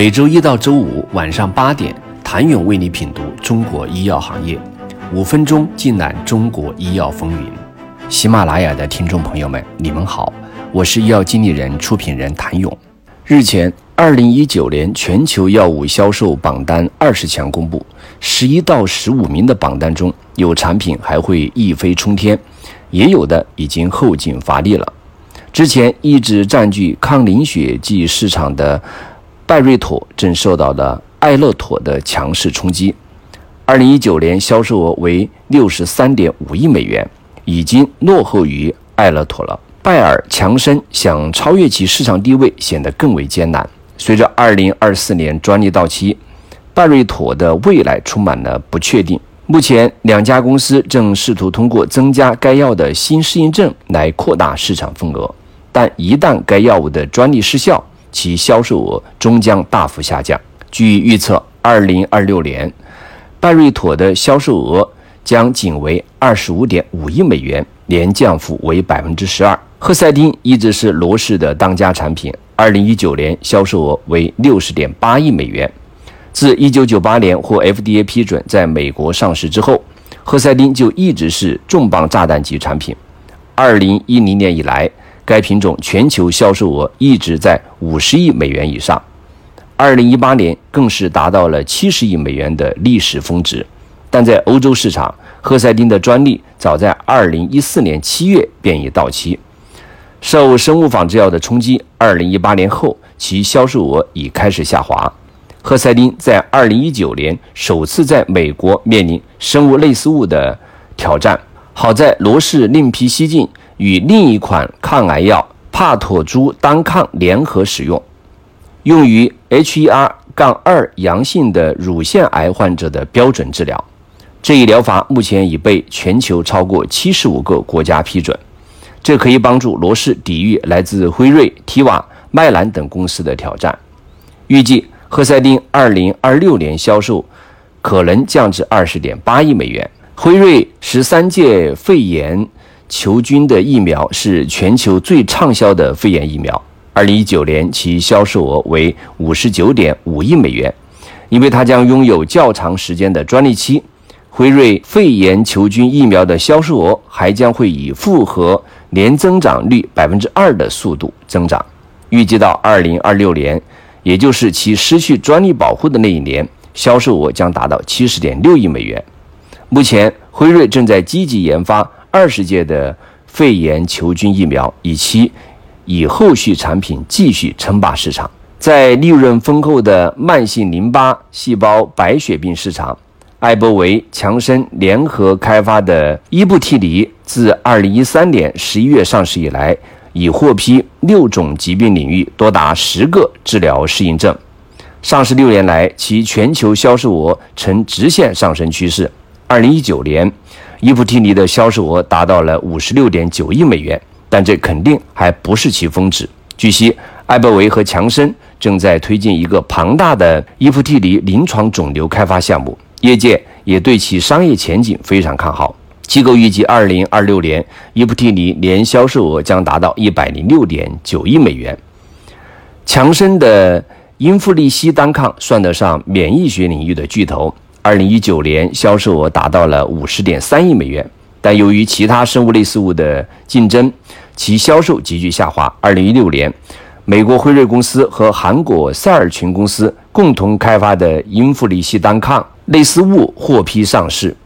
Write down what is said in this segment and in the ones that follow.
每周一到周五晚上八点，谭勇为你品读中国医药行业，五分钟尽览中国医药风云。喜马拉雅的听众朋友们，你们好，我是医药经理人、出品人谭勇。日前，二零一九年全球药物销售榜单二十强公布，十一到十五名的榜单中有产品还会一飞冲天，也有的已经后劲乏力了。之前一直占据抗凝血剂市场的拜瑞妥，正受到了艾乐妥的强势冲击。二零一九年销售额为六十三点五亿美元，已经落后于艾乐妥了。拜耳强生想超越其市场地位，显得更为艰难。随着二零二四年专利到期，拜瑞妥的未来充满了不确定。目前，两家公司正试图通过增加该药的新适应症来扩大市场份额。但一旦该药物的专利失效，其销售额终将大幅下降。据预测，二零二六年，拜瑞妥的销售额将仅为二十五点五亿美元，年降幅为百分之十二。赫赛汀一直是罗氏的当家产品，二零一九年销售额为六十点八亿美元。自一九九八年获 FDA 批准在美国上市之后，赫赛汀就一直是重磅炸弹级产品。二零一零年以来，该品种全球销售额一直在五十亿美元以上，二零一八年更是达到了七十亿美元的历史峰值。但在欧洲市场，赫赛汀的专利早在二零一四年七月便已到期。受生物仿制药的冲击，二零一八年后其销售额已开始下滑。赫赛汀在二零一九年首次在美国面临生物类似物的挑战，好在罗氏另辟蹊径。与另一款抗癌药帕妥珠单抗联合使用，用于 HER- 杠二阳性的乳腺癌患者的标准治疗。这一疗法目前已被全球超过七十五个国家批准，这可以帮助罗氏抵御来自辉瑞、提瓦、麦兰等公司的挑战。预计赫赛汀二零二六年销售可能降至二十点八亿美元。辉瑞十三届肺炎。球菌的疫苗是全球最畅销的肺炎疫苗。二零一九年，其销售额为五十九点五亿美元。因为它将拥有较长时间的专利期，辉瑞肺炎球菌疫苗的销售额还将会以复合年增长率百分之二的速度增长。预计到二零二六年，也就是其失去专利保护的那一年，销售额将达到七十点六亿美元。目前，辉瑞正在积极研发。二十届的肺炎球菌疫苗，以期以后续产品继续称霸市场。在利润丰厚的慢性淋巴细胞白血病市场，艾伯维、强生联合开发的伊布替尼，自二零一三年十一月上市以来，已获批六种疾病领域多达十个治疗适应症。上市六年来，其全球销售额呈直线上升趋势。二零一九年。伊布替尼的销售额达到了五十六点九亿美元，但这肯定还不是其峰值。据悉，艾伯维和强生正在推进一个庞大的伊布替尼临床肿瘤开发项目，业界也对其商业前景非常看好。机构预计，二零二六年伊布替尼年销售额将达到一百零六点九亿美元。强生的英弗利西单抗算得上免疫学领域的巨头。二零一九年销售额达到了五十点三亿美元，但由于其他生物类似物的竞争，其销售急剧下滑。二零一六年，美国辉瑞公司和韩国赛尔群公司共同开发的英弗利西单抗类似物获批上市。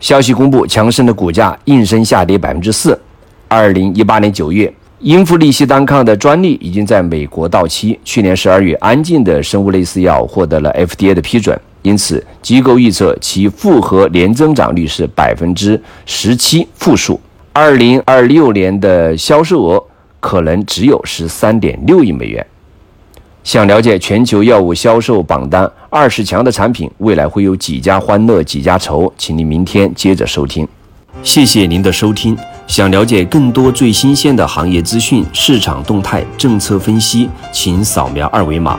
消息公布，强生的股价应声下跌百分之四。二零一八年九月，英弗利西单抗的专利已经在美国到期。去年十二月，安静的生物类似药获得了 FDA 的批准。因此，机构预测其复合年增长率是百分之十七负数。二零二六年的销售额可能只有十三点六亿美元。想了解全球药物销售榜单二十强的产品，未来会有几家欢乐几家愁？请您明天接着收听。谢谢您的收听。想了解更多最新鲜的行业资讯、市场动态、政策分析，请扫描二维码